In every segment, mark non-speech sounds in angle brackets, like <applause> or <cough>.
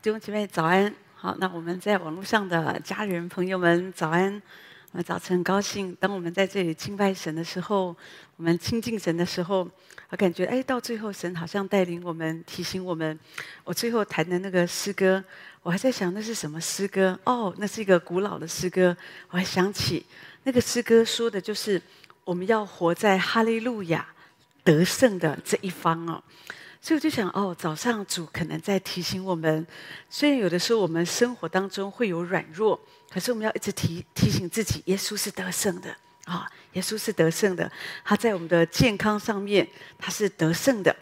弟兄姐妹早安，好，那我们在网络上的家人朋友们早安，我们，早晨很高兴，当我们在这里敬拜神的时候，我们亲近神的时候，我感觉哎，到最后神好像带领我们，提醒我们。我最后弹的那个诗歌，我还在想那是什么诗歌？哦，那是一个古老的诗歌。我还想起那个诗歌说的就是我们要活在哈利路亚得胜的这一方哦。所以我就想，哦，早上主可能在提醒我们，虽然有的时候我们生活当中会有软弱，可是我们要一直提提醒自己，耶稣是得胜的啊，耶稣是得胜的。他在我们的健康上面，他是得胜的；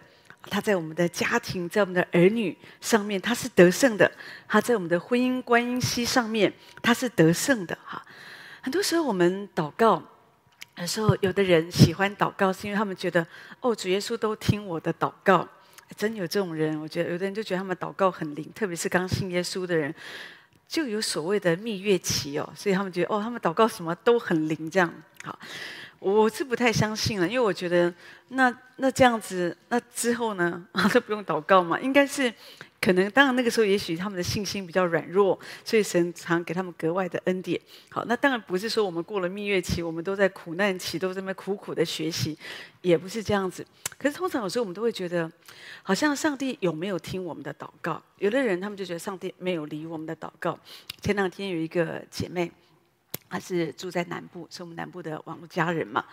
他在我们的家庭，在我们的儿女上面，他是得胜的；他在我们的婚姻关系上面，他是得胜的。哈，很多时候我们祷告，有时候有的人喜欢祷告，是因为他们觉得，哦，主耶稣都听我的祷告。真有这种人，我觉得有的人就觉得他们祷告很灵，特别是刚信耶稣的人，就有所谓的蜜月期哦，所以他们觉得哦，他们祷告什么都很灵，这样好。我是不太相信了，因为我觉得那那这样子，那之后呢，啊，<laughs> 都不用祷告嘛，应该是。可能当然那个时候，也许他们的信心比较软弱，所以神常给他们格外的恩典。好，那当然不是说我们过了蜜月期，我们都在苦难期，都在那苦苦的学习，也不是这样子。可是通常有时候我们都会觉得，好像上帝有没有听我们的祷告？有的人他们就觉得上帝没有理我们的祷告。前两天有一个姐妹，她是住在南部，是我们南部的网络家人嘛。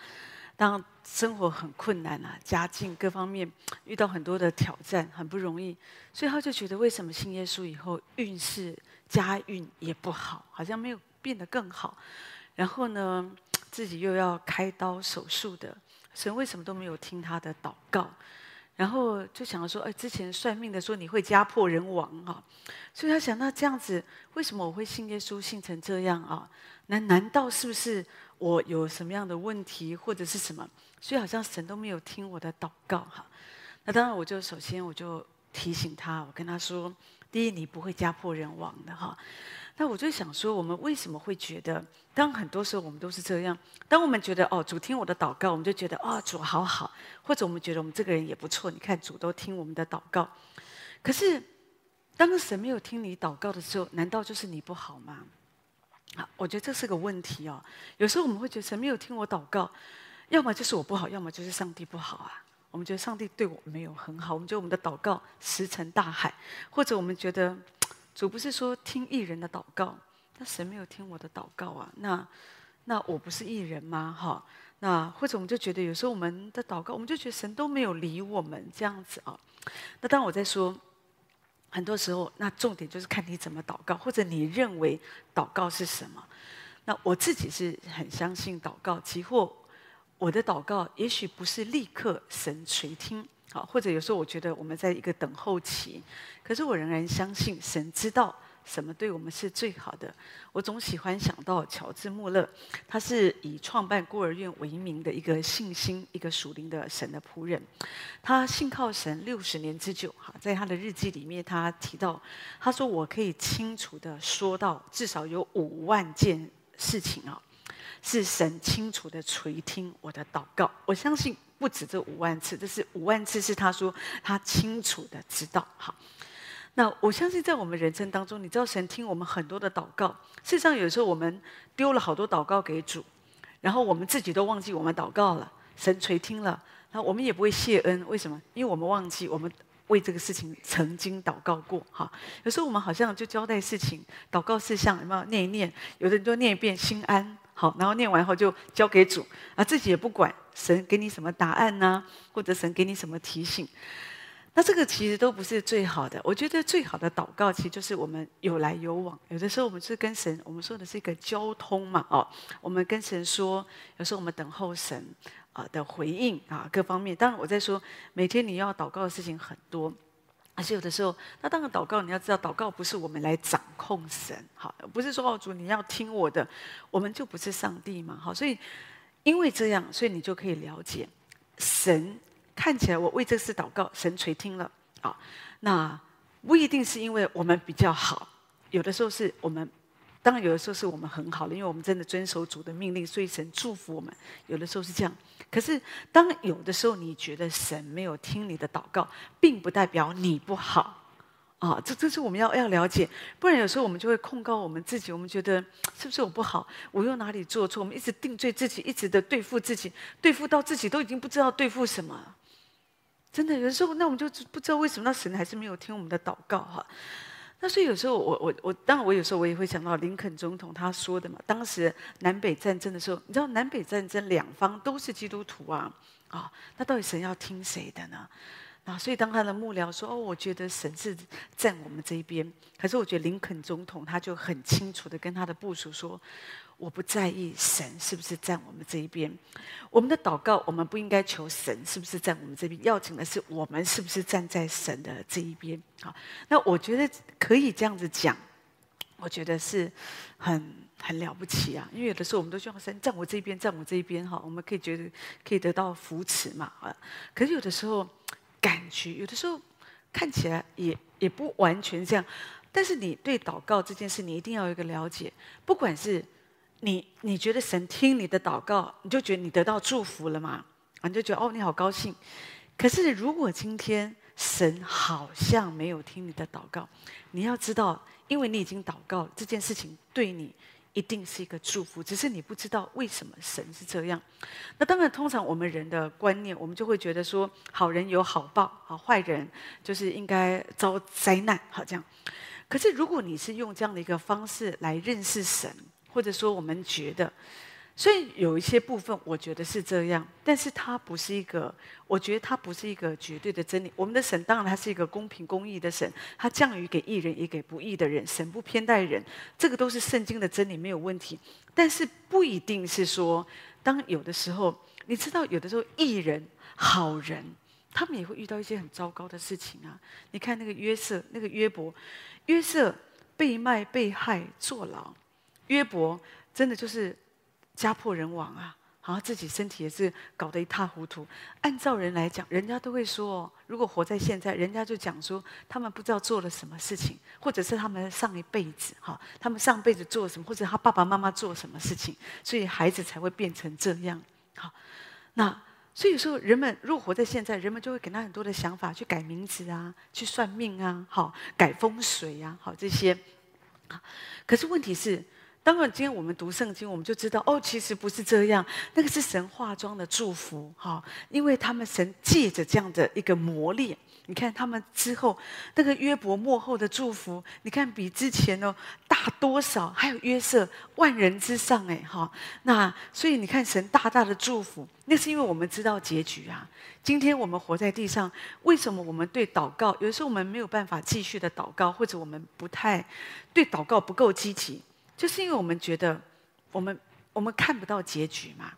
当生活很困难啊，家境各方面遇到很多的挑战，很不容易，所以他就觉得为什么信耶稣以后运势家运也不好，好像没有变得更好。然后呢，自己又要开刀手术的，神为什么都没有听他的祷告？然后就想说，哎，之前算命的说你会家破人亡啊，所以他想，那这样子为什么我会信耶稣信成这样啊？难难道是不是？我有什么样的问题或者是什么，所以好像神都没有听我的祷告哈。那当然，我就首先我就提醒他，我跟他说：第一，你不会家破人亡的哈。那我就想说，我们为什么会觉得，当很多时候我们都是这样，当我们觉得哦，主听我的祷告，我们就觉得哦，主好好，或者我们觉得我们这个人也不错，你看主都听我们的祷告。可是，当神没有听你祷告的时候，难道就是你不好吗？啊，我觉得这是个问题哦。有时候我们会觉得神没有听我祷告，要么就是我不好，要么就是上帝不好啊。我们觉得上帝对我没有很好，我们觉得我们的祷告石沉大海，或者我们觉得主不是说听艺人的祷告，那神没有听我的祷告啊。那那我不是艺人吗？哈，那或者我们就觉得有时候我们的祷告，我们就觉得神都没有理我们这样子啊。那当我在说。很多时候，那重点就是看你怎么祷告，或者你认为祷告是什么。那我自己是很相信祷告，即或我的祷告也许不是立刻神垂听，好，或者有时候我觉得我们在一个等候期，可是我仍然相信神知道。什么对我们是最好的？我总喜欢想到乔治·穆勒，他是以创办孤儿院为名的一个信心、一个属灵的神的仆人。他信靠神六十年之久。哈，在他的日记里面，他提到，他说：“我可以清楚地说到，至少有五万件事情啊，是神清楚地垂听我的祷告。我相信不止这五万次，这是五万次，是他说他清楚地知道。”哈。那我相信，在我们人生当中，你知道神听我们很多的祷告。事实上，有时候我们丢了好多祷告给主，然后我们自己都忘记我们祷告了，神垂听了，那我们也不会谢恩。为什么？因为我们忘记我们为这个事情曾经祷告过。哈，有时候我们好像就交代事情、祷告事项，有没有念一念？有的人就念一遍心安，好，然后念完后就交给主，啊，自己也不管神给你什么答案呢，或者神给你什么提醒。那这个其实都不是最好的。我觉得最好的祷告，其实就是我们有来有往。有的时候我们是跟神，我们说的是一个交通嘛，哦，我们跟神说，有时候我们等候神啊的回应啊，各方面。当然我在说，每天你要祷告的事情很多，而且有的时候，那当然祷告，你要知道，祷告不是我们来掌控神，好，不是说哦主你要听我的，我们就不是上帝嘛，好，所以因为这样，所以你就可以了解神。看起来我为这事祷告，神垂听了啊。那不一定是因为我们比较好，有的时候是我们，当然有的时候是我们很好的，因为我们真的遵守主的命令，所以神祝福我们。有的时候是这样。可是当有的时候你觉得神没有听你的祷告，并不代表你不好啊，这这是我们要要了解，不然有时候我们就会控告我们自己，我们觉得是不是我不好，我又哪里做错？我们一直定罪自己，一直的对付自己，对付到自己都已经不知道对付什么。真的，有时候那我们就不知道为什么那神还是没有听我们的祷告哈。那所以有时候我我我，当然我有时候我也会想到林肯总统他说的嘛，当时南北战争的时候，你知道南北战争两方都是基督徒啊，啊，那到底神要听谁的呢？啊，所以当他的幕僚说：“哦，我觉得神是站我们这一边。”可是我觉得林肯总统他就很清楚的跟他的部署说：“我不在意神是不是站我们这一边，我们的祷告我们不应该求神是不是站我们这边，要紧的是我们是不是站在神的这一边。”好，那我觉得可以这样子讲，我觉得是很很了不起啊，因为有的时候我们都希望神站我这边，站我这一边哈，我们可以觉得可以得到扶持嘛啊。可是有的时候。感觉有的时候看起来也也不完全这样，但是你对祷告这件事，你一定要有一个了解。不管是你你觉得神听你的祷告，你就觉得你得到祝福了嘛？啊，你就觉得哦，你好高兴。可是如果今天神好像没有听你的祷告，你要知道，因为你已经祷告了这件事情对你。一定是一个祝福，只是你不知道为什么神是这样。那当然，通常我们人的观念，我们就会觉得说，好人有好报，好坏人就是应该遭灾难，好这样。可是如果你是用这样的一个方式来认识神，或者说我们觉得。所以有一些部分，我觉得是这样，但是它不是一个，我觉得它不是一个绝对的真理。我们的神当然他是一个公平公义的神，他降雨给义人也给不义的人，神不偏待人，这个都是圣经的真理，没有问题。但是不一定是说，当有的时候，你知道，有的时候义人、好人，他们也会遇到一些很糟糕的事情啊。你看那个约瑟，那个约伯，约瑟被卖、被害、坐牢，约伯真的就是。家破人亡啊，然后自己身体也是搞得一塌糊涂。按照人来讲，人家都会说，如果活在现在，人家就讲说他们不知道做了什么事情，或者是他们上一辈子哈，他们上辈子做什么，或者他爸爸妈妈做什么事情，所以孩子才会变成这样。好，那所以说人们如果活在现在，人们就会给他很多的想法，去改名字啊，去算命啊，好，改风水啊，好这些。可是问题是。当然，今天我们读圣经，我们就知道哦，其实不是这样。那个是神化妆的祝福，哈，因为他们神借着这样的一个磨练，你看他们之后那个约伯末后的祝福，你看比之前哦大多少？还有约瑟万人之上，哎，哈，那所以你看神大大的祝福，那是因为我们知道结局啊。今天我们活在地上，为什么我们对祷告有时候我们没有办法继续的祷告，或者我们不太对祷告不够积极？就是因为我们觉得，我们我们看不到结局嘛。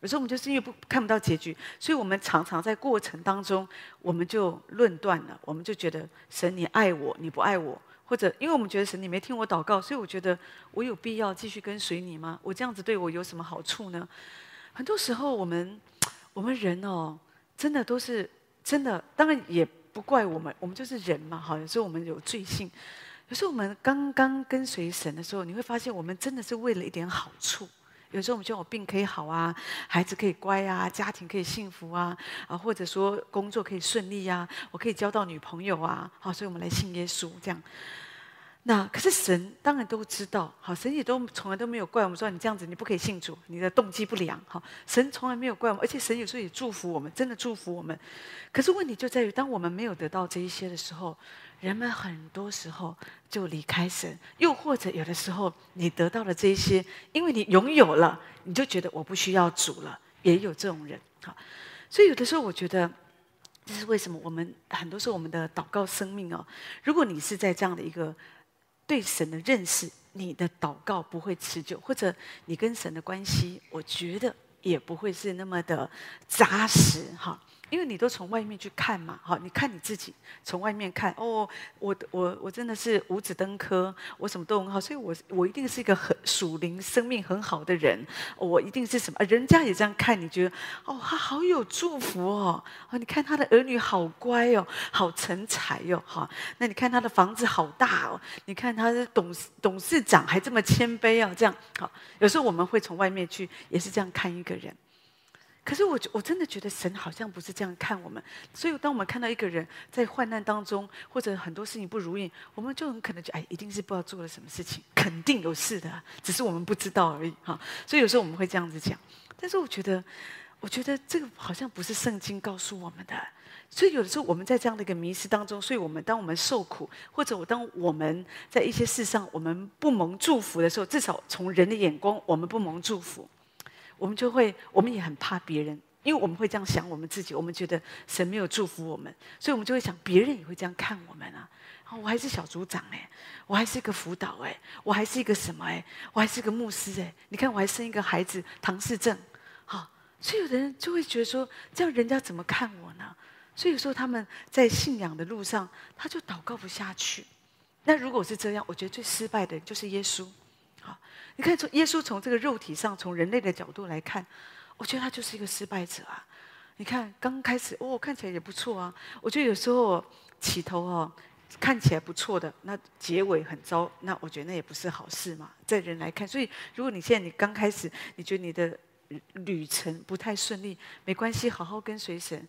有时候我们就是因为不看不到结局，所以我们常常在过程当中，我们就论断了。我们就觉得神你爱我，你不爱我，或者因为我们觉得神你没听我祷告，所以我觉得我有必要继续跟随你吗？我这样子对我有什么好处呢？很多时候我们我们人哦，真的都是真的，当然也不怪我们，我们就是人嘛。好，有时候我们有罪性。可是我们刚刚跟随神的时候，你会发现我们真的是为了一点好处。有时候我们觉得我病可以好啊，孩子可以乖啊，家庭可以幸福啊，啊，或者说工作可以顺利啊，我可以交到女朋友啊，好，所以我们来信耶稣这样。那可是神当然都知道，好，神也都从来都没有怪我们说你这样子你不可以信主，你的动机不良，好，神从来没有怪我们，而且神有时候也祝福我们，真的祝福我们。可是问题就在于，当我们没有得到这一些的时候，人们很多时候就离开神，又或者有的时候你得到了这一些，因为你拥有了，你就觉得我不需要主了，也有这种人，好，所以有的时候我觉得。这是为什么？我们很多时候我们的祷告生命哦，如果你是在这样的一个对神的认识，你的祷告不会持久，或者你跟神的关系，我觉得也不会是那么的扎实哈。因为你都从外面去看嘛，好，你看你自己从外面看，哦，我我我真的是五子登科，我什么都很好，所以我我一定是一个很属灵生命很好的人，我一定是什么？人家也这样看，你觉得哦，他好有祝福哦，哦，你看他的儿女好乖哦，好成才哟，哈，那你看他的房子好大哦，你看他的董事董事长还这么谦卑啊，这样好，有时候我们会从外面去也是这样看一个人。可是我我真的觉得神好像不是这样看我们，所以当我们看到一个人在患难当中，或者很多事情不如意，我们就很可能就哎，一定是不知道做了什么事情，肯定有事的，只是我们不知道而已哈。所以有时候我们会这样子讲，但是我觉得，我觉得这个好像不是圣经告诉我们的。所以有的时候我们在这样的一个迷失当中，所以我们当我们受苦，或者我当我们在一些事上我们不蒙祝福的时候，至少从人的眼光我们不蒙祝福。我们就会，我们也很怕别人，因为我们会这样想我们自己，我们觉得神没有祝福我们，所以我们就会想别人也会这样看我们啊。我还是小组长哎，我还是一个辅导哎，我还是一个什么哎，我还是一个牧师哎。你看我还生一个孩子唐氏症，好，所以有的人就会觉得说，这样人家怎么看我呢？所以有时候他们在信仰的路上，他就祷告不下去。那如果是这样，我觉得最失败的就是耶稣。你看从耶稣从这个肉体上，从人类的角度来看，我觉得他就是一个失败者啊。你看刚开始哦，看起来也不错啊。我觉得有时候起头哦看起来不错的，那结尾很糟，那我觉得那也不是好事嘛，在人来看。所以如果你现在你刚开始，你觉得你的旅程不太顺利，没关系，好好跟随神。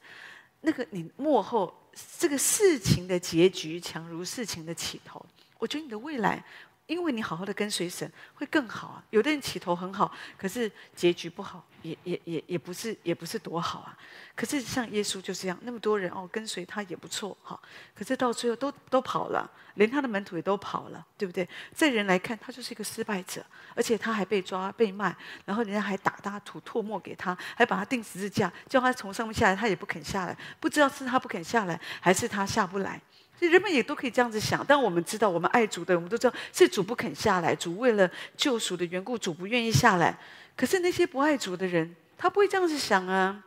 那个你幕后这个事情的结局强如事情的起头，我觉得你的未来。因为你好好的跟随神会更好啊！有的人起头很好，可是结局不好，也也也也不是也不是多好啊。可是像耶稣就是这样，那么多人哦跟随他也不错哈。可是到最后都都跑了，连他的门徒也都跑了，对不对？在人来看，他就是一个失败者，而且他还被抓被卖，然后人家还打他吐唾沫给他，还把他钉十字架，叫他从上面下来，他也不肯下来。不知道是他不肯下来，还是他下不来。人们也都可以这样子想，但我们知道，我们爱主的，我们都知道是主不肯下来，主为了救赎的缘故，主不愿意下来。可是那些不爱主的人，他不会这样子想啊。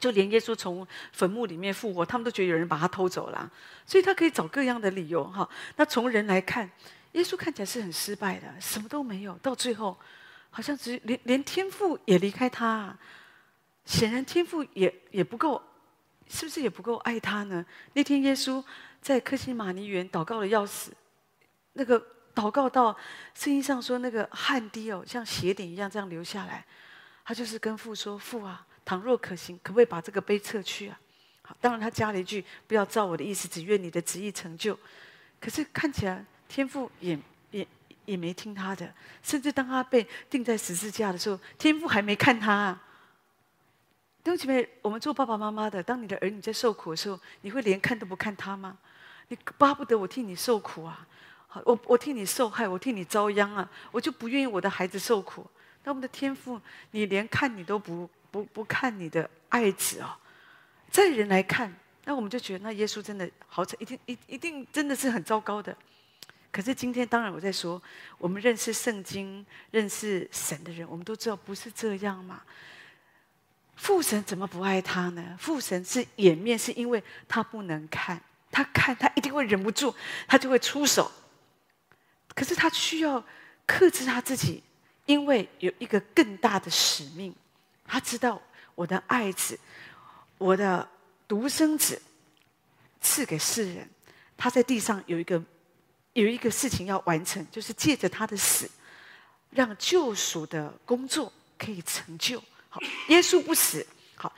就连耶稣从坟墓里面复活，他们都觉得有人把他偷走了，所以他可以找各样的理由哈。那从人来看，耶稣看起来是很失败的，什么都没有，到最后好像只连连天父也离开他，显然天父也也不够，是不是也不够爱他呢？那天耶稣。在克西马尼园祷告的要死，那个祷告到圣经上说那个汗滴哦，像血点一样这样流下来，他就是跟父说：“父啊，倘若可行，可不可以把这个杯撤去啊？”好，当然他加了一句：“不要照我的意思，只愿你的旨意成就。”可是看起来天父也也也没听他的，甚至当他被钉在十字架的时候，天父还没看他啊。弟兄姐妹，我们做爸爸妈妈的，当你的儿女在受苦的时候，你会连看都不看他吗？你巴不得我替你受苦啊！我我替你受害，我替你遭殃啊！我就不愿意我的孩子受苦。那我们的天父，你连看你都不不不看你的爱子哦，在人来看，那我们就觉得那耶稣真的好惨，一定一一定真的是很糟糕的。可是今天，当然我在说，我们认识圣经、认识神的人，我们都知道不是这样嘛。父神怎么不爱他呢？父神是掩面，是因为他不能看。他看，他一定会忍不住，他就会出手。可是他需要克制他自己，因为有一个更大的使命。他知道我的爱子，我的独生子赐给世人，他在地上有一个有一个事情要完成，就是借着他的死，让救赎的工作可以成就。好，耶稣不死，好，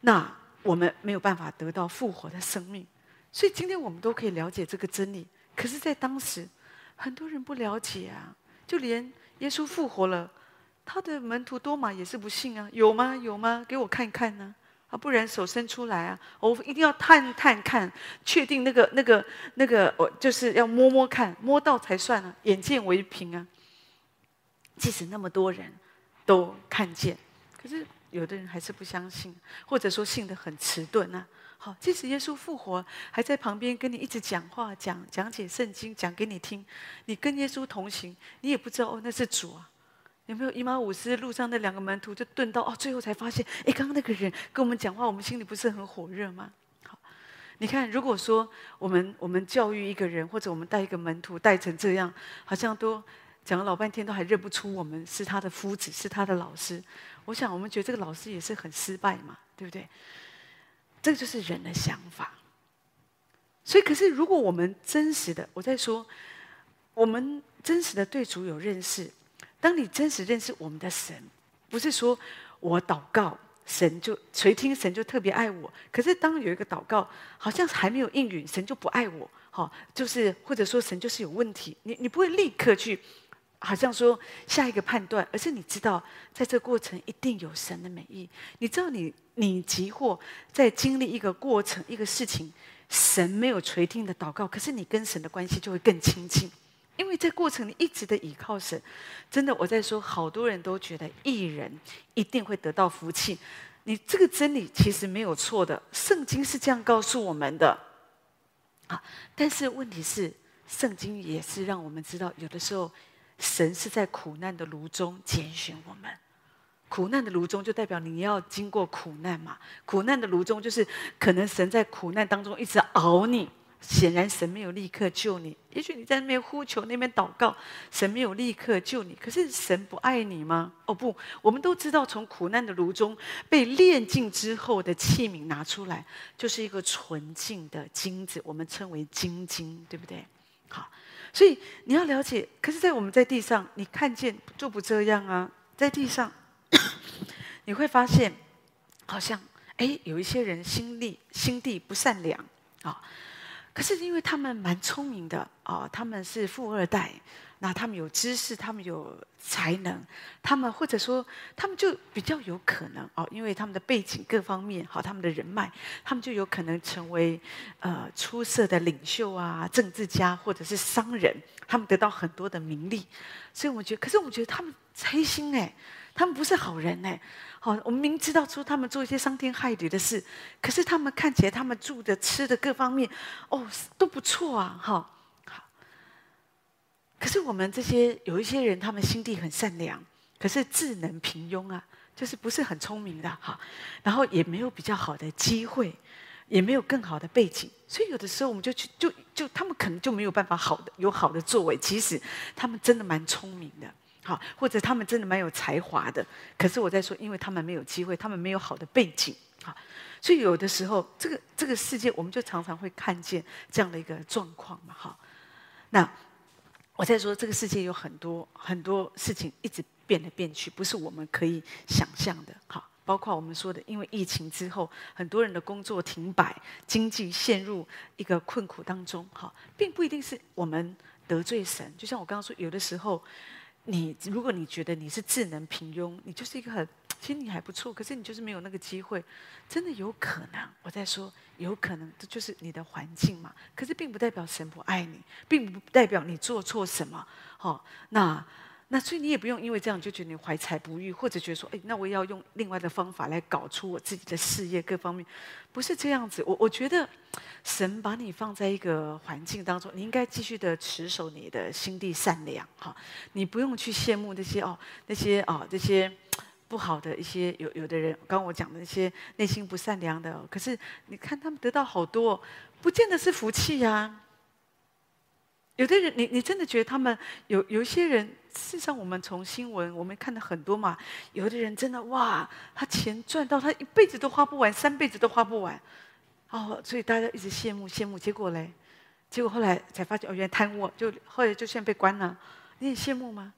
那我们没有办法得到复活的生命。所以今天我们都可以了解这个真理，可是，在当时，很多人不了解啊。就连耶稣复活了，他的门徒多马也是不信啊。有吗？有吗？给我看看呢？啊，不然手伸出来啊！我一定要探探看，确定那个、那个、那个，我就是要摸摸看，摸到才算啊。眼见为凭啊。即使那么多人都看见，可是有的人还是不相信，或者说信得很迟钝啊。好，即使耶稣复活，还在旁边跟你一直讲话、讲讲解圣经、讲给你听，你跟耶稣同行，你也不知道哦，那是主啊。有没有以马忤斯路上那两个门徒就顿到哦，最后才发现，哎，刚刚那个人跟我们讲话，我们心里不是很火热吗？好，你看，如果说我们我们教育一个人，或者我们带一个门徒带成这样，好像都讲了老半天，都还认不出我们是他的夫子，是他的老师。我想，我们觉得这个老师也是很失败嘛，对不对？这就是人的想法，所以可是如果我们真实的，我在说，我们真实的对主有认识，当你真实认识我们的神，不是说我祷告神就垂听，神就特别爱我。可是当有一个祷告好像还没有应允，神就不爱我，好，就是或者说神就是有问题，你你不会立刻去，好像说下一个判断，而是你知道在这过程一定有神的美意。你知道你你急或在经历一个过程一个事情，神没有垂听的祷告，可是你跟神的关系就会更亲近。因为这过程你一直的倚靠神，真的我在说，好多人都觉得艺人一定会得到福气。你这个真理其实没有错的，圣经是这样告诉我们的。啊，但是问题是，圣经也是让我们知道，有的时候神是在苦难的炉中拣选我们。苦难的炉中就代表你要经过苦难嘛？苦难的炉中就是可能神在苦难当中一直熬你。显然神没有立刻救你，也许你在那边呼求、那边祷告，神没有立刻救你。可是神不爱你吗？哦不，我们都知道，从苦难的炉中被炼净之后的器皿拿出来，就是一个纯净的金子，我们称为精金，对不对？好，所以你要了解。可是，在我们在地上，你看见就不这样啊，在地上 <coughs> 你会发现，好像哎，有一些人心地心地不善良啊。可是因为他们蛮聪明的啊，他们是富二代，那他们有知识，他们有才能，他们或者说他们就比较有可能哦，因为他们的背景各方面好，他们的人脉，他们就有可能成为呃出色的领袖啊、政治家或者是商人，他们得到很多的名利，所以我觉得，可是我觉得他们黑心哎，他们不是好人哎。好，我们明知道说他们做一些伤天害理的事，可是他们看起来，他们住的、吃的各方面，哦，都不错啊，哈，可是我们这些有一些人，他们心地很善良，可是智能平庸啊，就是不是很聪明的，哈，然后也没有比较好的机会，也没有更好的背景，所以有的时候我们就去，就就他们可能就没有办法好的有好的作为，其实他们真的蛮聪明的。好，或者他们真的蛮有才华的，可是我在说，因为他们没有机会，他们没有好的背景，好，所以有的时候，这个这个世界，我们就常常会看见这样的一个状况嘛，哈。那我在说，这个世界有很多很多事情一直变来变去，不是我们可以想象的，好，包括我们说的，因为疫情之后，很多人的工作停摆，经济陷入一个困苦当中，哈，并不一定是我们得罪神，就像我刚刚说，有的时候。你如果你觉得你是智能平庸，你就是一个很，其实你还不错，可是你就是没有那个机会，真的有可能。我在说有可能，这就是你的环境嘛。可是并不代表神不爱你，并不代表你做错什么。好，那。那所以你也不用因为这样就觉得你怀才不遇，或者觉得说，哎，那我要用另外的方法来搞出我自己的事业各方面，不是这样子。我我觉得，神把你放在一个环境当中，你应该继续的持守你的心地善良，哈，你不用去羡慕那些哦，那些哦，这些不好的一些有有的人，刚刚我讲的那些内心不善良的，可是你看他们得到好多，不见得是福气呀。有的人，你你真的觉得他们有有一些人？事实上，我们从新闻我们看到很多嘛，有的人真的哇，他钱赚到他一辈子都花不完，三辈子都花不完，哦，所以大家一直羡慕羡慕。结果嘞，结果后来才发现哦，原来贪污，就后来就现在被关了。你很羡慕吗？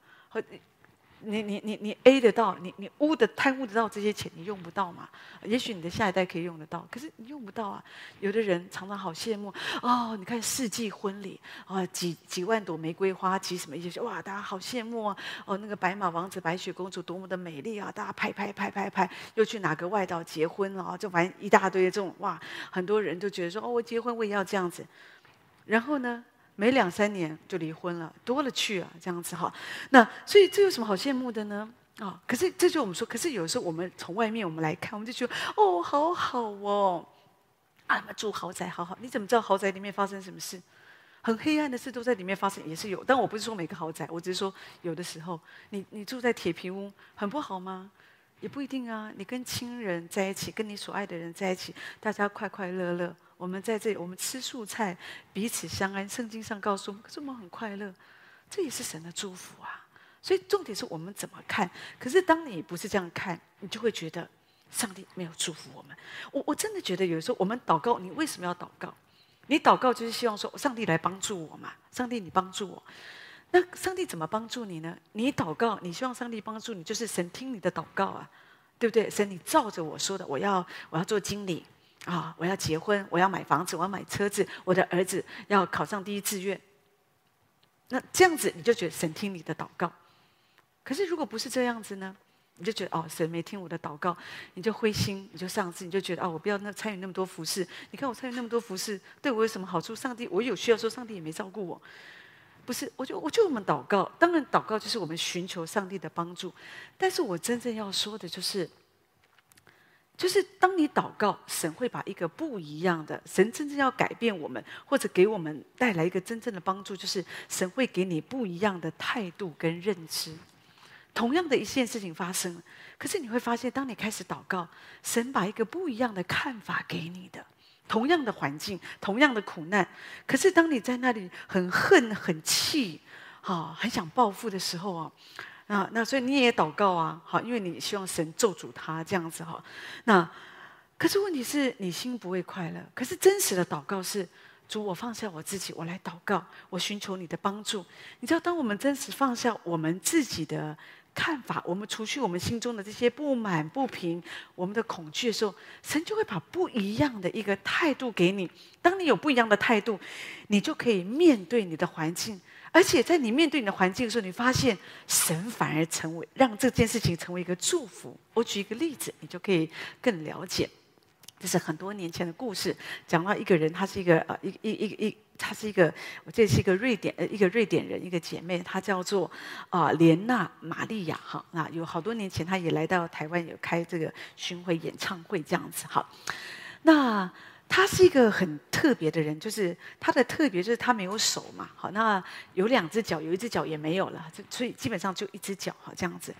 你你你你 A 得到，你你污的贪污得到这些钱，你用不到嘛？也许你的下一代可以用得到，可是你用不到啊。有的人常常好羡慕哦，你看世纪婚礼啊、哦，几几万朵玫瑰花，几什么一些哇，大家好羡慕啊。哦，那个白马王子、白雪公主多么的美丽啊，大家拍拍拍拍拍，又去哪个外岛结婚了，就玩一大堆这种哇，很多人就觉得说哦，我结婚我也要这样子，然后呢？没两三年就离婚了，多了去了，这样子哈。那所以这有什么好羡慕的呢？啊、可是这就我们说，可是有时候我们从外面我们来看，我们就觉得哦，好好哦，啊，住豪宅好好。你怎么知道豪宅里面发生什么事？很黑暗的事都在里面发生，也是有。但我不是说每个豪宅，我只是说有的时候，你你住在铁皮屋，很不好吗？也不一定啊。你跟亲人在一起，跟你所爱的人在一起，大家快快乐乐。我们在这里，我们吃素菜，彼此相安。圣经上告诉我们，可是我们很快乐，这也是神的祝福啊。所以重点是我们怎么看。可是当你不是这样看，你就会觉得上帝没有祝福我们。我我真的觉得有时候我们祷告，你为什么要祷告？你祷告就是希望说，上帝来帮助我嘛。上帝，你帮助我。那上帝怎么帮助你呢？你祷告，你希望上帝帮助你，就是神听你的祷告啊。对不对？神，你照着我说的，我要我要做经理啊，我要结婚，我要买房子，我要买车子，我的儿子要考上第一志愿。那这样子你就觉得神听你的祷告。可是如果不是这样子呢？你就觉得哦，神没听我的祷告，你就灰心，你就丧志，你就觉得哦，我不要那参与那么多服饰。你看我参与那么多服饰，对我有什么好处？上帝，我有需要说，上帝也没照顾我。不是，我就我就我们祷告，当然祷告就是我们寻求上帝的帮助。但是我真正要说的就是，就是当你祷告，神会把一个不一样的，神真正要改变我们，或者给我们带来一个真正的帮助，就是神会给你不一样的态度跟认知。同样的一件事情发生，可是你会发现，当你开始祷告，神把一个不一样的看法给你的。同样的环境，同样的苦难，可是当你在那里很恨、很气，哈，很想报复的时候啊，啊，那所以你也祷告啊，好，因为你希望神咒诅他这样子哈。那可是问题是你心不会快乐。可是真实的祷告是：主，我放下我自己，我来祷告，我寻求你的帮助。你知道，当我们真实放下我们自己的。看法，我们除去我们心中的这些不满、不平，我们的恐惧的时候，神就会把不一样的一个态度给你。当你有不一样的态度，你就可以面对你的环境，而且在你面对你的环境的时候，你发现神反而成为让这件事情成为一个祝福。我举一个例子，你就可以更了解。这是很多年前的故事，讲到一个人，他是一个呃，一一一一，他是一个，我这是一个瑞典呃，一个瑞典人，一个姐妹，她叫做啊莲娜玛利亚哈。那有好多年前，她也来到台湾，有开这个巡回演唱会这样子哈。那他是一个很特别的人，就是他的特别就是他没有手嘛，好，那有两只脚，有一只脚也没有了，所以基本上就一只脚哈这样子。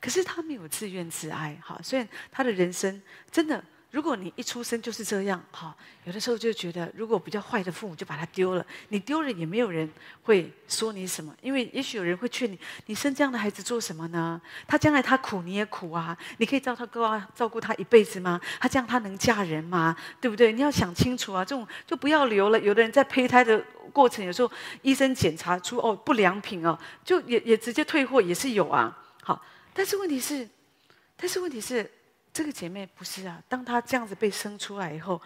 可是他没有自怨自哀哈，虽然他的人生真的。如果你一出生就是这样，哈，有的时候就觉得，如果比较坏的父母就把他丢了，你丢了也没有人会说你什么，因为也许有人会劝你，你生这样的孩子做什么呢？他将来他苦你也苦啊，你可以照他哥啊，照顾他一辈子吗？他这样他能嫁人吗？对不对？你要想清楚啊，这种就不要留了。有的人在胚胎的过程，有时候医生检查出哦不良品哦，就也也直接退货也是有啊。好，但是问题是，但是问题是。这个姐妹不是啊，当她这样子被生出来以后，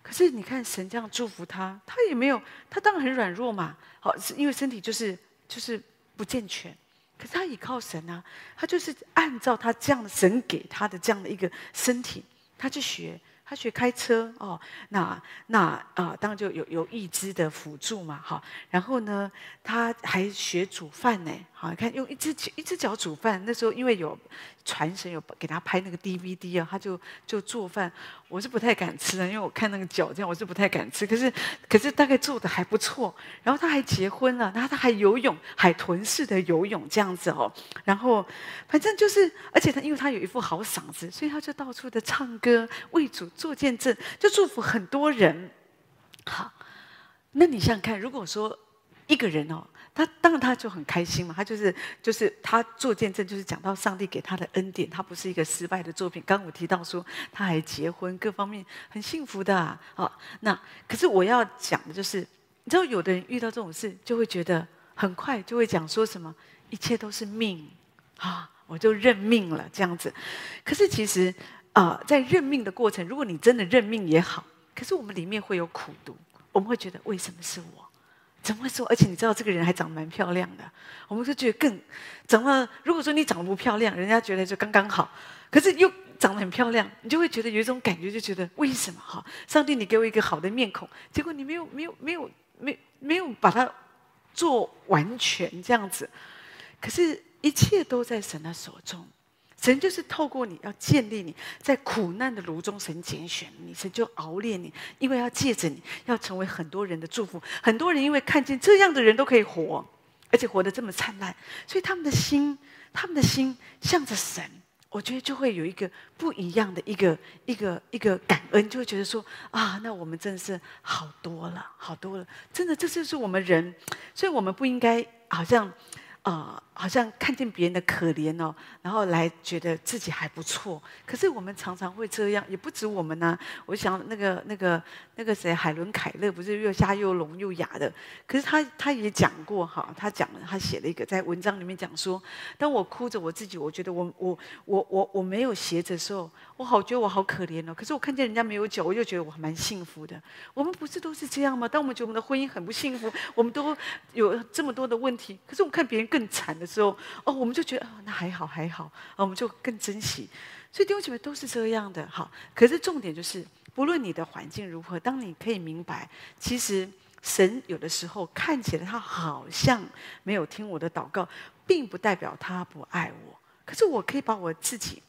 可是你看神这样祝福她，她也没有，她当然很软弱嘛，好，因为身体就是就是不健全，可是她依靠神啊，她就是按照她这样的神给她的这样的一个身体，她去学。他学开车哦，那那啊、当然就有有义肢的辅助嘛，好，然后呢，他还学煮饭呢，好，你看用一只一只脚煮饭，那时候因为有传神有给他拍那个 DVD 啊，他就就做饭，我是不太敢吃的，因为我看那个脚这样，我是不太敢吃，可是可是大概做的还不错，然后他还结婚了，然后他还游泳，海豚式的游泳这样子哦，然后反正就是，而且他因为他有一副好嗓子，所以他就到处的唱歌为主。做见证，就祝福很多人。好，那你想想看，如果说一个人哦，他当然他就很开心嘛，他就是就是他做见证，就是讲到上帝给他的恩典，他不是一个失败的作品。刚刚我提到说他还结婚，各方面很幸福的啊。好，那可是我要讲的就是，你知道，有的人遇到这种事，就会觉得很快就会讲说什么，一切都是命啊，我就认命了这样子。可是其实。啊、在认命的过程，如果你真的认命也好，可是我们里面会有苦毒，我们会觉得为什么是我？怎么会说？而且你知道这个人还长得蛮漂亮的，我们就觉得更怎么？如果说你长得不漂亮，人家觉得就刚刚好，可是又长得很漂亮，你就会觉得有一种感觉，就觉得为什么？哈，上帝，你给我一个好的面孔，结果你没有没有没有没没有把它做完全这样子，可是一切都在神的手中。神就是透过你要建立你在苦难的炉中，神拣选你，神就熬炼你，因为要借着你要成为很多人的祝福。很多人因为看见这样的人都可以活，而且活得这么灿烂，所以他们的心，他们的心向着神，我觉得就会有一个不一样的一个一个一个感恩，就会觉得说啊，那我们真的是好多了，好多了，真的这就是我们人，所以我们不应该好像。啊、好像看见别人的可怜哦，然后来觉得自己还不错。可是我们常常会这样，也不止我们呢、我想那个那个那个谁，海伦凯勒不是又瞎又聋又哑的？可是他他也讲过哈，他讲了，他写了一个在文章里面讲说，当我哭着我自己，我觉得我我我我我没有鞋子的时候，我好觉得我好可怜哦。可是我看见人家没有脚，我又觉得我蛮幸福的。我们不是都是这样吗？当我们觉得我们的婚姻很不幸福，我们都有这么多的问题，可是我看别人更。更惨的时候，哦，我们就觉得哦，那还好还好，我们就更珍惜。所以弟兄姐妹都是这样的，好。可是重点就是，不论你的环境如何，当你可以明白，其实神有的时候看起来他好像没有听我的祷告，并不代表他不爱我。可是我可以把我自己。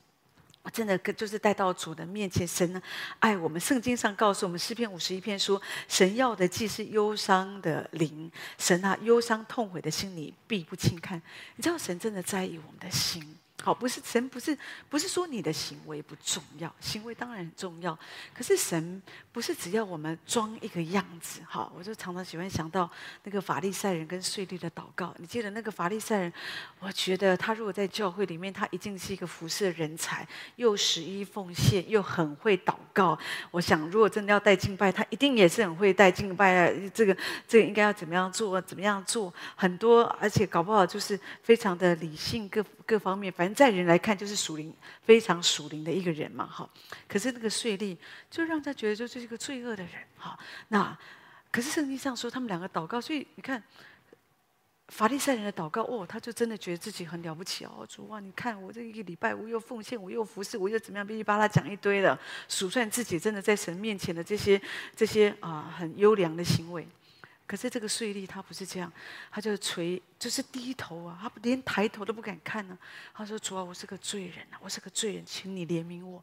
真的，跟就是带到主的面前。神呢，爱我们。圣经上告诉我们，诗篇五十一篇说：“神要的既是忧伤的灵，神啊，忧伤痛悔的心，你必不轻看。”你知道，神真的在意我们的心。好，不是神，不是不是说你的行为不重要，行为当然很重要。可是神不是只要我们装一个样子。好，我就常常喜欢想到那个法利赛人跟税吏的祷告。你记得那个法利赛人？我觉得他如果在教会里面，他一定是一个服侍人才，又十一奉献，又很会祷告。我想，如果真的要带敬拜，他一定也是很会带敬拜。这个这个应该要怎么样做？怎么样做？很多，而且搞不好就是非常的理性，各各方面，反正在人来看就是属灵，非常属灵的一个人嘛，哈。可是那个税吏就让他觉得就是一个罪恶的人，哈。那可是圣经上说他们两个祷告，所以你看法利赛人的祷告，哦，他就真的觉得自己很了不起哦，主啊，你看我这一个礼拜我又奉献，我又服侍，我又怎么样，噼里啪啦讲一堆的，数算自己真的在神面前的这些这些啊很优良的行为。可是这个税吏他不是这样，他就垂，就是低头啊，他连抬头都不敢看呢、啊。他说：“主啊，我是个罪人啊，我是个罪人，请你怜悯我。”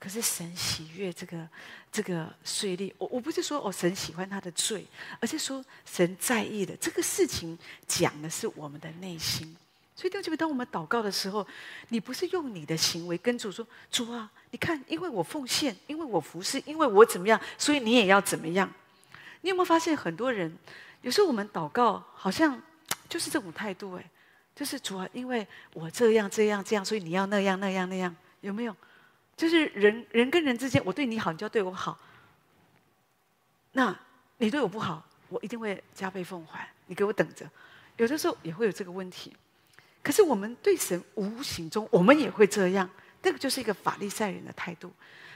可是神喜悦这个这个税吏，我我不是说哦神喜欢他的罪，而是说神在意的这个事情讲的是我们的内心。所以弟兄姐妹，当我们祷告的时候，你不是用你的行为跟主说：“主啊，你看，因为我奉献，因为我服侍，因为我怎么样，所以你也要怎么样。”你有没有发现很多人，有时候我们祷告好像就是这种态度哎，就是主啊，因为我这样这样这样，所以你要那样那样那样，有没有？就是人人跟人之间，我对你好，你就要对我好。那你对我不好，我一定会加倍奉还。你给我等着。有的时候也会有这个问题。可是我们对神无形中，我们也会这样。这个就是一个法利赛人的态度。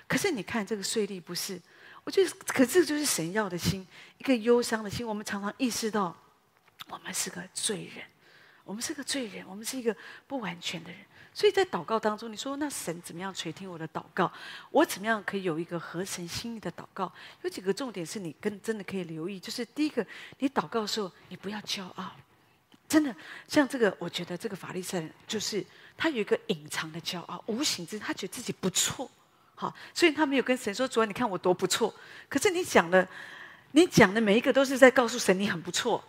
可是你看这个税吏不是。我觉得，可这就是神要的心，一个忧伤的心。我们常常意识到，我们是个罪人，我们是个罪人，我们是一个不完全的人。所以在祷告当中，你说那神怎么样垂听我的祷告？我怎么样可以有一个合神心意的祷告？有几个重点是你跟真的可以留意，就是第一个，你祷告的时候，你不要骄傲。真的，像这个，我觉得这个法利赛人就是他有一个隐藏的骄傲，无形之他觉得自己不错。好，所以他没有跟神说：“主啊，你看我多不错。”可是你讲的，你讲的每一个都是在告诉神你很不错。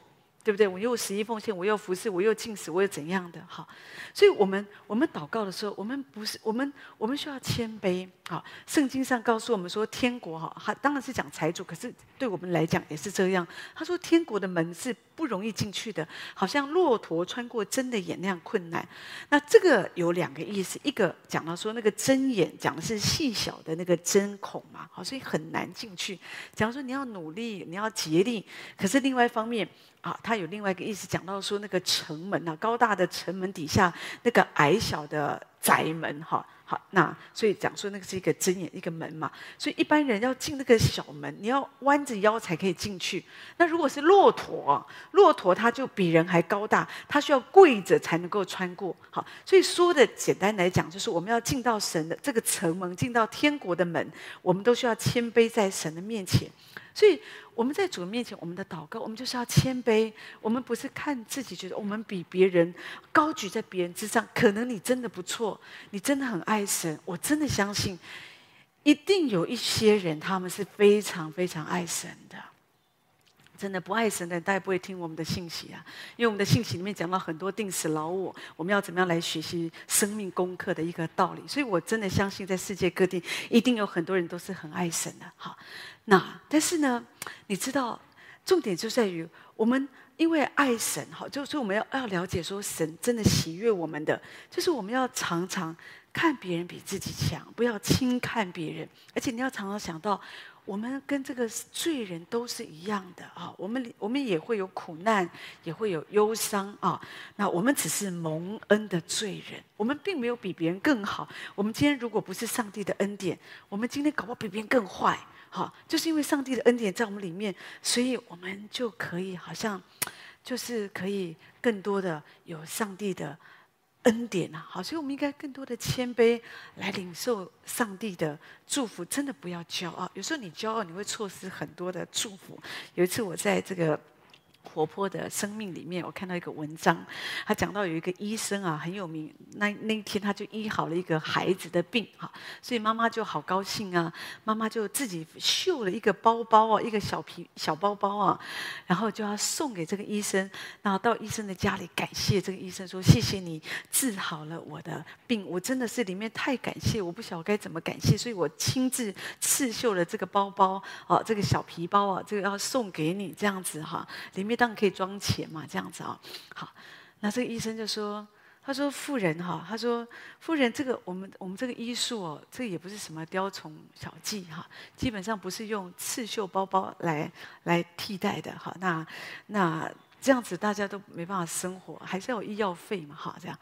对不对？我又十一奉献，我又服侍，我又禁食，我又怎样的？好，所以我们我们祷告的时候，我们不是我们我们需要谦卑。好，圣经上告诉我们说，天国哈，他当然是讲财主，可是对我们来讲也是这样。他说，天国的门是不容易进去的，好像骆驼穿过针的眼那样困难。那这个有两个意思，一个讲到说那个针眼讲的是细小的那个针孔嘛，好，所以很难进去。假如说你要努力，你要竭力，可是另外一方面。啊，他有另外一个意思，讲到说那个城门啊，高大的城门底下那个矮小的窄门，哈，好，那所以讲说那个是一个睁眼一个门嘛，所以一般人要进那个小门，你要弯着腰才可以进去。那如果是骆驼，骆驼它就比人还高大，它需要跪着才能够穿过。好，所以说的简单来讲，就是我们要进到神的这个城门，进到天国的门，我们都需要谦卑在神的面前。所以我们在主面前，我们的祷告，我们就是要谦卑。我们不是看自己，觉得我们比别人高举在别人之上。可能你真的不错，你真的很爱神。我真的相信，一定有一些人，他们是非常非常爱神的。真的不爱神的，大家不会听我们的信息啊。因为我们的信息里面讲到很多定死老我，我们要怎么样来学习生命功课的一个道理。所以我真的相信，在世界各地，一定有很多人都是很爱神的。好。那但是呢，你知道，重点就在于我们因为爱神，哈，就所以我们要要了解说，神真的喜悦我们的，就是我们要常常看别人比自己强，不要轻看别人，而且你要常常想到。我们跟这个罪人都是一样的啊，我们我们也会有苦难，也会有忧伤啊。那我们只是蒙恩的罪人，我们并没有比别人更好。我们今天如果不是上帝的恩典，我们今天搞不好比别人更坏。好，就是因为上帝的恩典在我们里面，所以我们就可以好像，就是可以更多的有上帝的。恩典啊，好，所以我们应该更多的谦卑来领受上帝的祝福。真的不要骄傲，有时候你骄傲，你会错失很多的祝福。有一次我在这个。活泼的生命里面，我看到一个文章，他讲到有一个医生啊，很有名。那那一天他就医好了一个孩子的病，哈，所以妈妈就好高兴啊，妈妈就自己绣了一个包包啊，一个小皮小包包啊，然后就要送给这个医生，然后到医生的家里感谢这个医生说：“谢谢你治好了我的病，我真的是里面太感谢，我不晓得该怎么感谢，所以我亲自刺绣了这个包包啊，这个小皮包啊，这个要送给你这样子哈，里面。”当然可以装钱嘛，这样子啊，好，那这个医生就说：“他说妇人哈，他说妇人，这个我们我们这个医术哦，这也不是什么雕虫小技哈，基本上不是用刺绣包包来来替代的哈。那那这样子大家都没办法生活，还是要有医药费嘛哈，这样。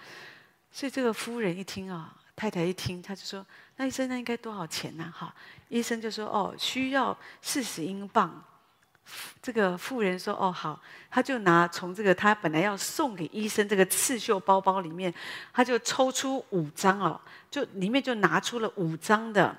所以这个夫人一听啊，太太一听，他就说：那医生那应该多少钱呢？哈，医生就说：哦，需要四十英镑。”这个妇人说：“哦，好。”他就拿从这个他本来要送给医生这个刺绣包包里面，他就抽出五张哦，就里面就拿出了五张的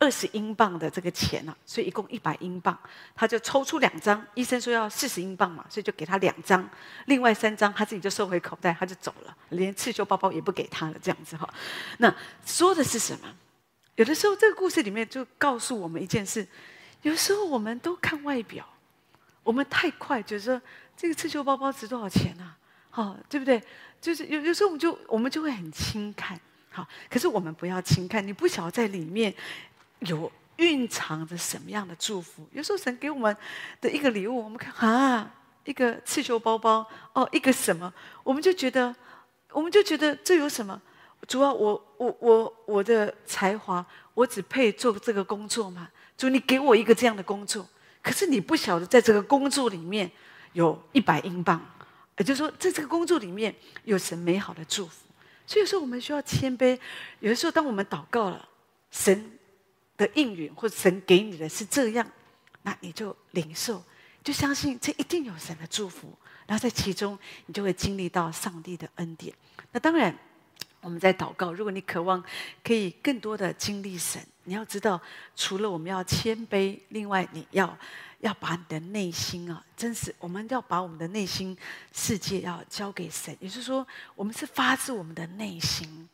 二十英镑的这个钱啊，所以一共一百英镑。他就抽出两张，医生说要四十英镑嘛，所以就给他两张，另外三张他自己就收回口袋，他就走了，连刺绣包包也不给他了，这样子哈。那说的是什么？有的时候这个故事里面就告诉我们一件事：有时候我们都看外表。我们太快，觉得这个刺绣包包值多少钱啊？好，对不对？就是有有时候我们就我们就会很轻看，好，可是我们不要轻看，你不晓得在里面有蕴藏着什么样的祝福。有时候神给我们的一个礼物，我们看啊，一个刺绣包包，哦，一个什么，我们就觉得，我们就觉得这有什么？主要我我我我的才华，我只配做这个工作吗？主，你给我一个这样的工作。可是你不晓得，在这个工作里面有一百英镑，也就是说，在这个工作里面有神美好的祝福。所以有时候我们需要谦卑。有的时候，当我们祷告了，神的应允或神给你的是这样，那你就领受，就相信这一定有神的祝福。然后在其中，你就会经历到上帝的恩典。那当然，我们在祷告，如果你渴望可以更多的经历神。你要知道，除了我们要谦卑，另外你要要把你的内心啊，真是我们要把我们的内心世界要交给神。也就是说，我们是发自我们的内心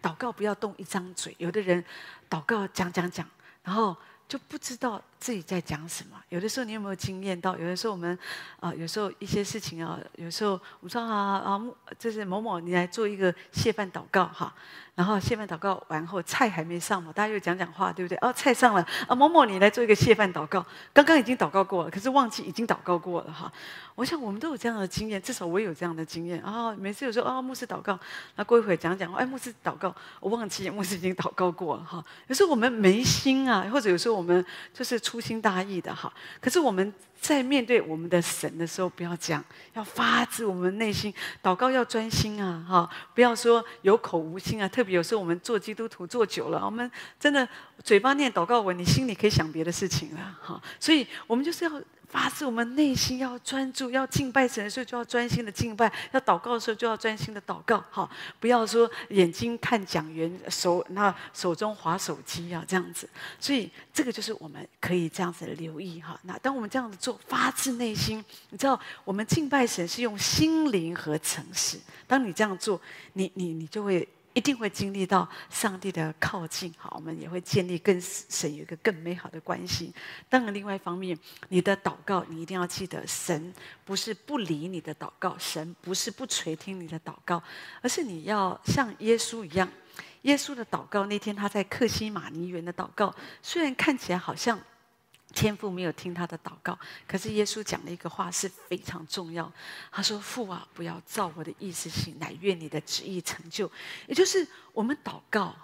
祷告，不要动一张嘴。有的人祷告讲讲讲，然后就不知道自己在讲什么。有的时候你有没有经验到？有的时候我们啊、有时候一些事情啊，有时候我们说啊啊，就是某某，你来做一个谢饭祷告哈。然后谢饭祷告完后，菜还没上嘛，大家又讲讲话，对不对？哦，菜上了啊，某某你来做一个谢饭祷告。刚刚已经祷告过了，可是忘记已经祷告过了哈。我想我们都有这样的经验，至少我有这样的经验啊。每次有时候啊，牧师祷告，那过一会讲讲，哎，牧师祷告，我忘记牧师已经祷告过了哈。有时候我们没心啊，或者有时候我们就是粗心大意的哈。可是我们。在面对我们的神的时候，不要讲，要发自我们内心祷告，要专心啊，哈！不要说有口无心啊。特别有时候我们做基督徒做久了，我们真的嘴巴念祷告文，你心里可以想别的事情了，哈！所以我们就是要。发自我们内心要专注，要敬拜神的时候就要专心的敬拜，要祷告的时候就要专心的祷告，好，不要说眼睛看讲员，手那手中划手机啊，这样子。所以这个就是我们可以这样子留意哈。那当我们这样子做，发自内心，你知道我们敬拜神是用心灵和诚实。当你这样做，你你你就会。一定会经历到上帝的靠近，好，我们也会建立跟神有一个更美好的关系。当然，另外一方面，你的祷告，你一定要记得，神不是不理你的祷告，神不是不垂听你的祷告，而是你要像耶稣一样。耶稣的祷告那天他在客西马尼园的祷告，虽然看起来好像天父没有听他的祷告，可是耶稣讲了一个话是非常重要。他说：“父啊，不要照我的意思行，乃愿你的旨意成就。”也就是我们祷告，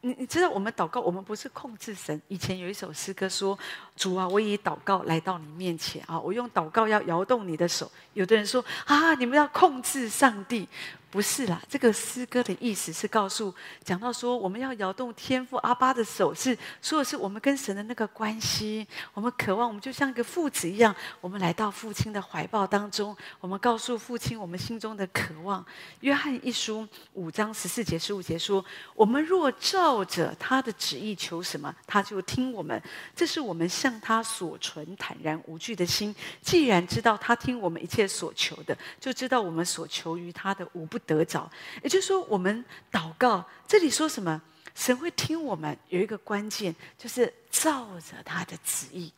你你知道，我们祷告，我们不是控制神。以前有一首诗歌说：“主啊，我以祷告来到你面前啊，我用祷告要摇动你的手。”有的人说：“啊，你们要控制上帝。”不是啦，这个诗歌的意思是告诉，讲到说我们要摇动天父阿爸的手，是说的是我们跟神的那个关系。我们渴望，我们就像一个父子一样，我们来到父亲的怀抱当中，我们告诉父亲我们心中的渴望。约翰一书五章十四节、十五节说：“我们若照着他的旨意求什么，他就听我们。这是我们向他所存坦然无惧的心。既然知道他听我们一切所求的，就知道我们所求于他的无不。”得着，也就是说，我们祷告，这里说什么？神会听我们。有一个关键，就是照着他的旨意。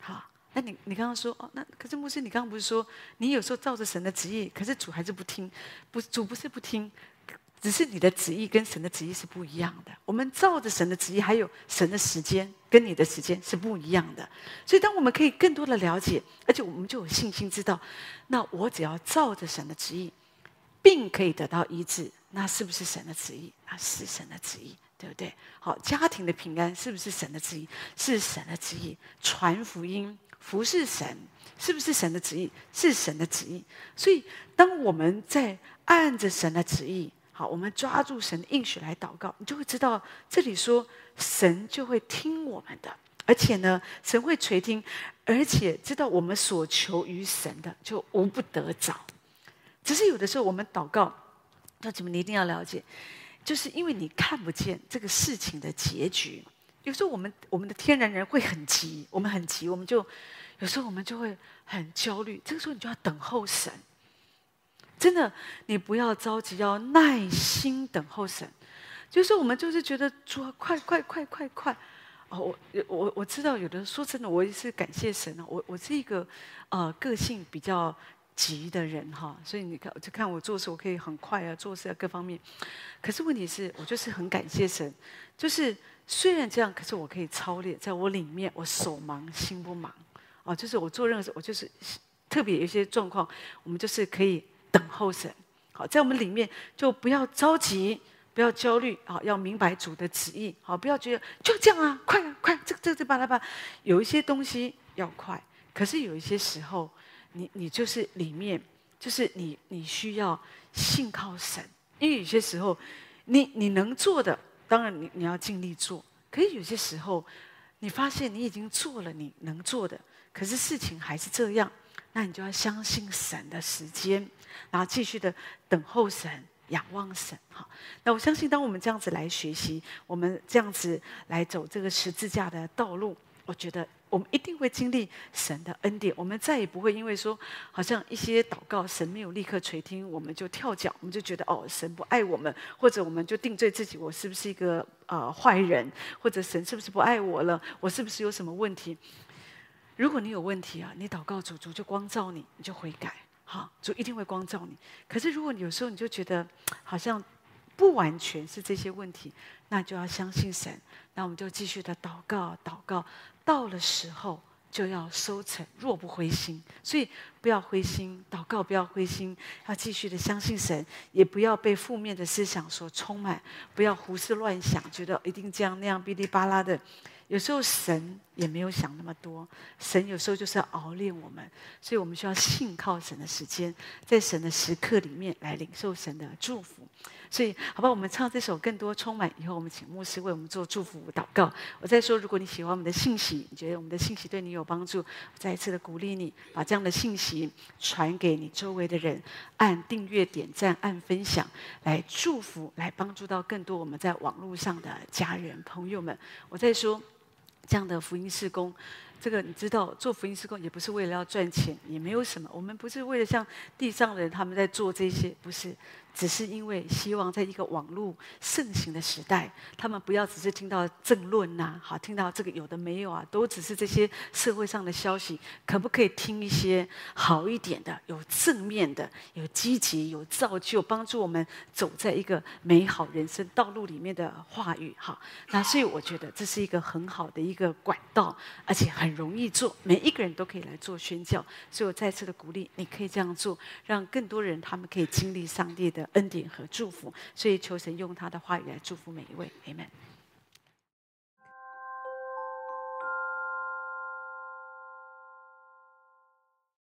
好，那你你刚刚说哦，那可是牧师，你刚刚不是说你有时候照着神的旨意，可是主还是不听？不，主不是不听，只是你的旨意跟神的旨意是不一样的。我们照着神的旨意，还有神的时间跟你的时间是不一样的。所以，当我们可以更多的了解，而且我们就有信心知道，那我只要照着神的旨意。病可以得到医治，那是不是神的旨意？啊，是神的旨意，对不对？好，家庭的平安是不是神的旨意？是神的旨意。传福音、服侍神，是不是神的旨意？是神的旨意。所以，当我们在按着神的旨意，好，我们抓住神的应许来祷告，你就会知道，这里说神就会听我们的，而且呢，神会垂听，而且知道我们所求于神的，就无不得着。只是有的时候我们祷告，那怎么你一定要了解，就是因为你看不见这个事情的结局。有时候我们我们的天然人会很急，我们很急，我们就有时候我们就会很焦虑。这个时候你就要等候神，真的，你不要着急，要耐心等候神。就是我们就是觉得主，快快快快快！哦，我我我知道，有的说真的，我也是感谢神啊。我我是一个呃个性比较。急的人哈，所以你看，就看我做事，我可以很快啊，做事啊各方面。可是问题是我就是很感谢神，就是虽然这样，可是我可以操练，在我里面，我手忙心不忙啊，就是我做任何事，我就是特别有一些状况，我们就是可以等候神。好，在我们里面就不要着急，不要焦虑啊，要明白主的旨意。好，不要觉得就这样啊，快啊快，这个这个这巴拉巴，有一些东西要快，可是有一些时候。你你就是里面，就是你你需要信靠神，因为有些时候，你你能做的，当然你你要尽力做。可是有些时候，你发现你已经做了你能做的，可是事情还是这样，那你就要相信神的时间，然后继续的等候神，仰望神。好，那我相信，当我们这样子来学习，我们这样子来走这个十字架的道路，我觉得。我们一定会经历神的恩典，我们再也不会因为说好像一些祷告神没有立刻垂听，我们就跳脚，我们就觉得哦，神不爱我们，或者我们就定罪自己，我是不是一个呃坏人，或者神是不是不爱我了，我是不是有什么问题？如果你有问题啊，你祷告主，主就光照你，你就悔改，好，主一定会光照你。可是如果你有时候你就觉得好像不完全是这些问题，那就要相信神，那我们就继续的祷告，祷告。到了时候就要收成，若不灰心，所以不要灰心，祷告不要灰心，要继续的相信神，也不要被负面的思想所充满，不要胡思乱想，觉得一定这样那样，哔哩吧啦的。有时候神也没有想那么多，神有时候就是要熬炼我们，所以我们需要信靠神的时间，在神的时刻里面来领受神的祝福。所以，好吧，我们唱这首更多充满以后，我们请牧师为我们做祝福祷告。我再说，如果你喜欢我们的信息，你觉得我们的信息对你有帮助，我再一次的鼓励你，把这样的信息传给你周围的人，按订阅、点赞、按分享，来祝福，来帮助到更多我们在网络上的家人朋友们。我再说，这样的福音事工。这个你知道，做福音事工也不是为了要赚钱，也没有什么。我们不是为了像地上的人他们在做这些，不是，只是因为希望在一个网络盛行的时代，他们不要只是听到政论呐，好，听到这个有的没有啊，都只是这些社会上的消息，可不可以听一些好一点的、有正面的、有积极、有造就、帮助我们走在一个美好人生道路里面的话语？哈，那所以我觉得这是一个很好的一个管道，而且很容易做，每一个人都可以来做宣教。所以我再次的鼓励，你可以这样做，让更多人他们可以经历上帝的恩典和祝福，所以求神用他的话语来祝福每一位，阿门。